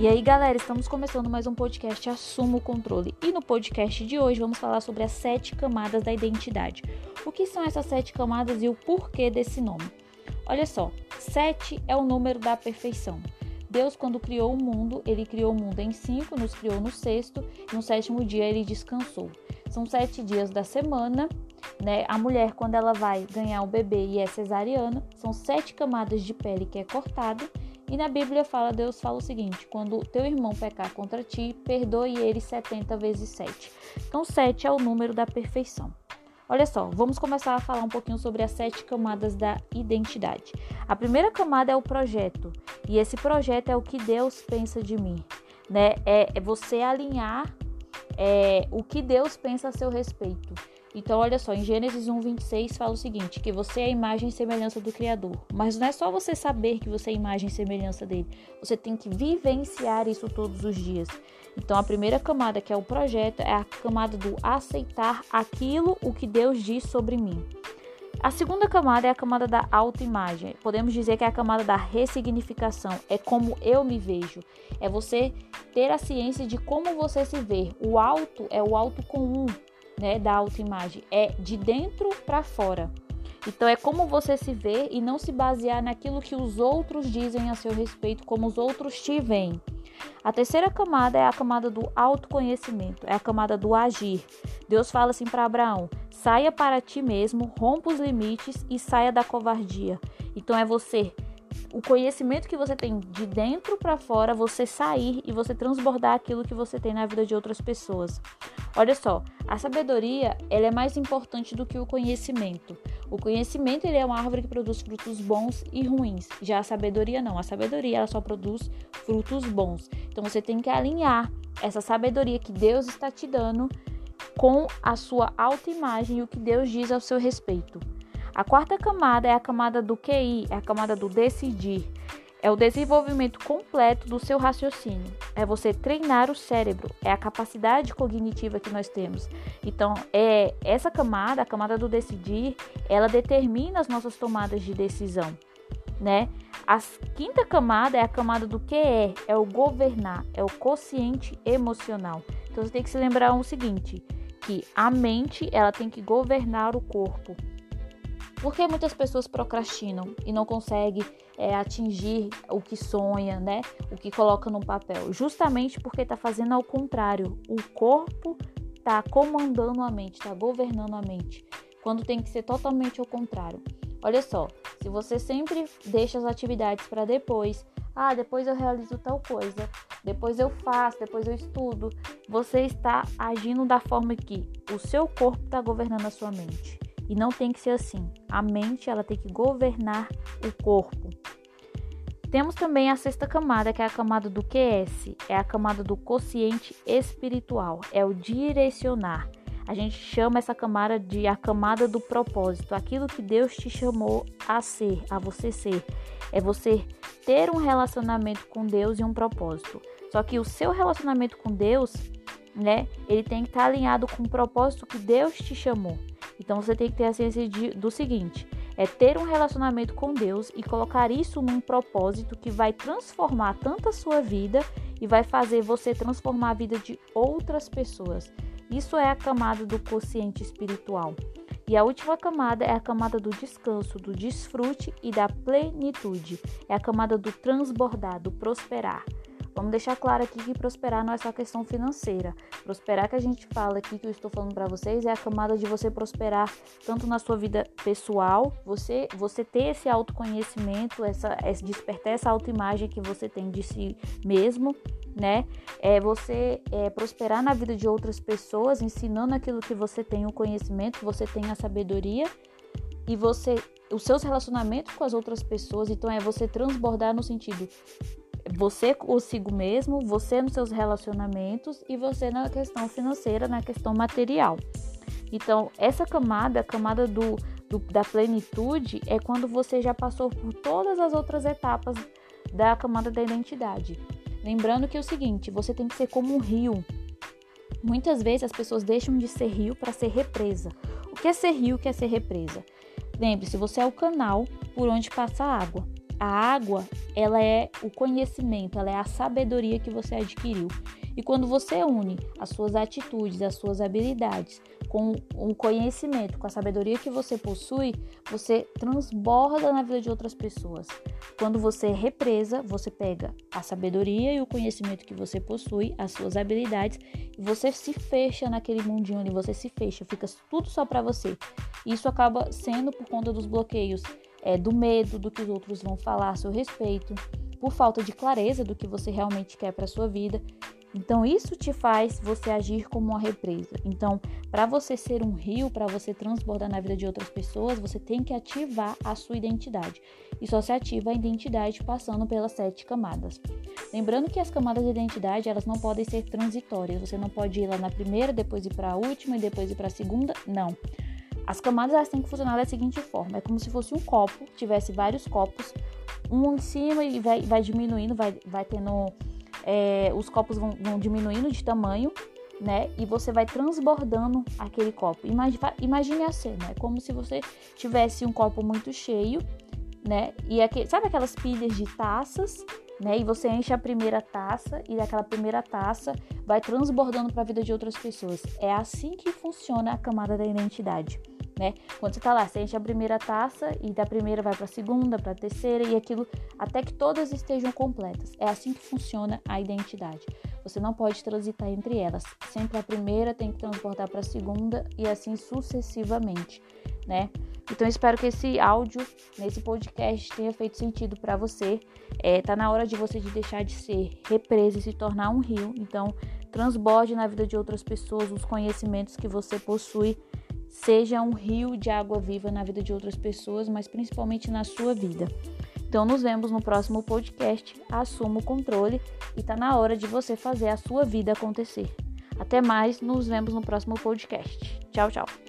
E aí, galera, estamos começando mais um podcast Assuma o Controle. E no podcast de hoje vamos falar sobre as sete camadas da identidade. O que são essas sete camadas e o porquê desse nome? Olha só, sete é o número da perfeição. Deus, quando criou o mundo, ele criou o mundo em cinco, nos criou no sexto, e no sétimo dia ele descansou. São sete dias da semana, né? A mulher, quando ela vai ganhar o bebê e é cesariana, são sete camadas de pele que é cortada e na Bíblia fala, Deus fala o seguinte: quando teu irmão pecar contra ti, perdoe ele 70 vezes 7. Então, 7 é o número da perfeição. Olha só, vamos começar a falar um pouquinho sobre as sete camadas da identidade. A primeira camada é o projeto, e esse projeto é o que Deus pensa de mim, né? É, é você alinhar é, o que Deus pensa a seu respeito. Então, olha só, em Gênesis 1, 26 fala o seguinte: que você é a imagem e semelhança do Criador. Mas não é só você saber que você é a imagem e semelhança dele, você tem que vivenciar isso todos os dias. Então, a primeira camada, que é o projeto, é a camada do aceitar aquilo o que Deus diz sobre mim. A segunda camada é a camada da autoimagem. Podemos dizer que é a camada da ressignificação. É como eu me vejo. É você ter a ciência de como você se vê. O alto é o alto comum né, da autoimagem, é de dentro para fora. Então é como você se vê e não se basear naquilo que os outros dizem a seu respeito, como os outros te veem. A terceira camada é a camada do autoconhecimento, é a camada do agir. Deus fala assim para Abraão: saia para ti mesmo, rompa os limites e saia da covardia. Então é você o conhecimento que você tem de dentro para fora, você sair e você transbordar aquilo que você tem na vida de outras pessoas. Olha só, a sabedoria ela é mais importante do que o conhecimento. O conhecimento ele é uma árvore que produz frutos bons e ruins. Já a sabedoria não. A sabedoria ela só produz frutos bons. Então você tem que alinhar essa sabedoria que Deus está te dando com a sua autoimagem e o que Deus diz ao seu respeito. A quarta camada é a camada do QI, é a camada do decidir. É o desenvolvimento completo do seu raciocínio. É você treinar o cérebro, é a capacidade cognitiva que nós temos. Então, é essa camada, a camada do decidir, ela determina as nossas tomadas de decisão, né? A quinta camada é a camada do que é, é o governar, é o consciente emocional. Então, você tem que se lembrar o seguinte, que a mente, ela tem que governar o corpo. Por que muitas pessoas procrastinam e não conseguem é, atingir o que sonha, né? O que coloca no papel? Justamente porque está fazendo ao contrário. O corpo está comandando a mente, está governando a mente, quando tem que ser totalmente ao contrário. Olha só, se você sempre deixa as atividades para depois, ah, depois eu realizo tal coisa, depois eu faço, depois eu estudo, você está agindo da forma que o seu corpo está governando a sua mente. E não tem que ser assim. A mente ela tem que governar o corpo. Temos também a sexta camada, que é a camada do QS, é a camada do consciente espiritual, é o direcionar. A gente chama essa camada de a camada do propósito, aquilo que Deus te chamou a ser, a você ser. É você ter um relacionamento com Deus e um propósito. Só que o seu relacionamento com Deus, né, ele tem que estar alinhado com o propósito que Deus te chamou. Então você tem que ter a ciência de, do seguinte: é ter um relacionamento com Deus e colocar isso num propósito que vai transformar tanto a sua vida e vai fazer você transformar a vida de outras pessoas. Isso é a camada do consciente espiritual. E a última camada é a camada do descanso, do desfrute e da plenitude. É a camada do transbordar, do prosperar. Vamos deixar claro aqui que prosperar não é só questão financeira. Prosperar que a gente fala aqui, que eu estou falando para vocês, é a camada de você prosperar tanto na sua vida pessoal, você, você ter esse autoconhecimento, essa, essa despertar essa autoimagem que você tem de si mesmo, né? É você é, prosperar na vida de outras pessoas, ensinando aquilo que você tem o conhecimento, você tem a sabedoria e você os seus relacionamentos com as outras pessoas, então é você transbordar no sentido você consigo mesmo, você nos seus relacionamentos e você na questão financeira, na questão material. Então, essa camada, a camada do, do, da plenitude, é quando você já passou por todas as outras etapas da camada da identidade. Lembrando que é o seguinte, você tem que ser como um rio. Muitas vezes as pessoas deixam de ser rio para ser represa. O que é ser rio, o que é ser represa? Lembre-se, você é o canal por onde passa a água. A água, ela é o conhecimento, ela é a sabedoria que você adquiriu. E quando você une as suas atitudes, as suas habilidades com o conhecimento, com a sabedoria que você possui, você transborda na vida de outras pessoas. Quando você represa, você pega a sabedoria e o conhecimento que você possui, as suas habilidades, e você se fecha naquele mundinho ali, você se fecha, fica tudo só para você. Isso acaba sendo por conta dos bloqueios, é, do medo do que os outros vão falar a seu respeito, por falta de clareza do que você realmente quer para sua vida então, isso te faz você agir como uma represa. Então, para você ser um rio, para você transbordar na vida de outras pessoas, você tem que ativar a sua identidade. E só se ativa a identidade passando pelas sete camadas. Lembrando que as camadas de identidade, elas não podem ser transitórias. Você não pode ir lá na primeira, depois ir para a última e depois ir para a segunda. Não. As camadas elas têm que funcionar da seguinte forma: é como se fosse um copo, tivesse vários copos, um em cima e vai, vai diminuindo, vai, vai tendo é, os copos vão, vão, diminuindo de tamanho, né? E você vai transbordando aquele copo. Imagine, imagine a cena, é como se você tivesse um copo muito cheio, né? E aquele, sabe aquelas pilhas de taças, né? E você enche a primeira taça e daquela primeira taça vai transbordando para a vida de outras pessoas. É assim que funciona a camada da identidade né? Quando você tá lá, você enche a primeira taça e da primeira vai para a segunda, para a terceira e aquilo até que todas estejam completas. É assim que funciona a identidade. Você não pode transitar entre elas. Sempre a primeira tem que transportar para a segunda e assim sucessivamente, né? Então espero que esse áudio, nesse podcast, tenha feito sentido para você. É, tá na hora de você de deixar de ser represa e se tornar um rio. Então transborde na vida de outras pessoas os conhecimentos que você possui seja um rio de água viva na vida de outras pessoas, mas principalmente na sua vida. Então, nos vemos no próximo podcast. Assuma o controle e tá na hora de você fazer a sua vida acontecer. Até mais, nos vemos no próximo podcast. Tchau, tchau.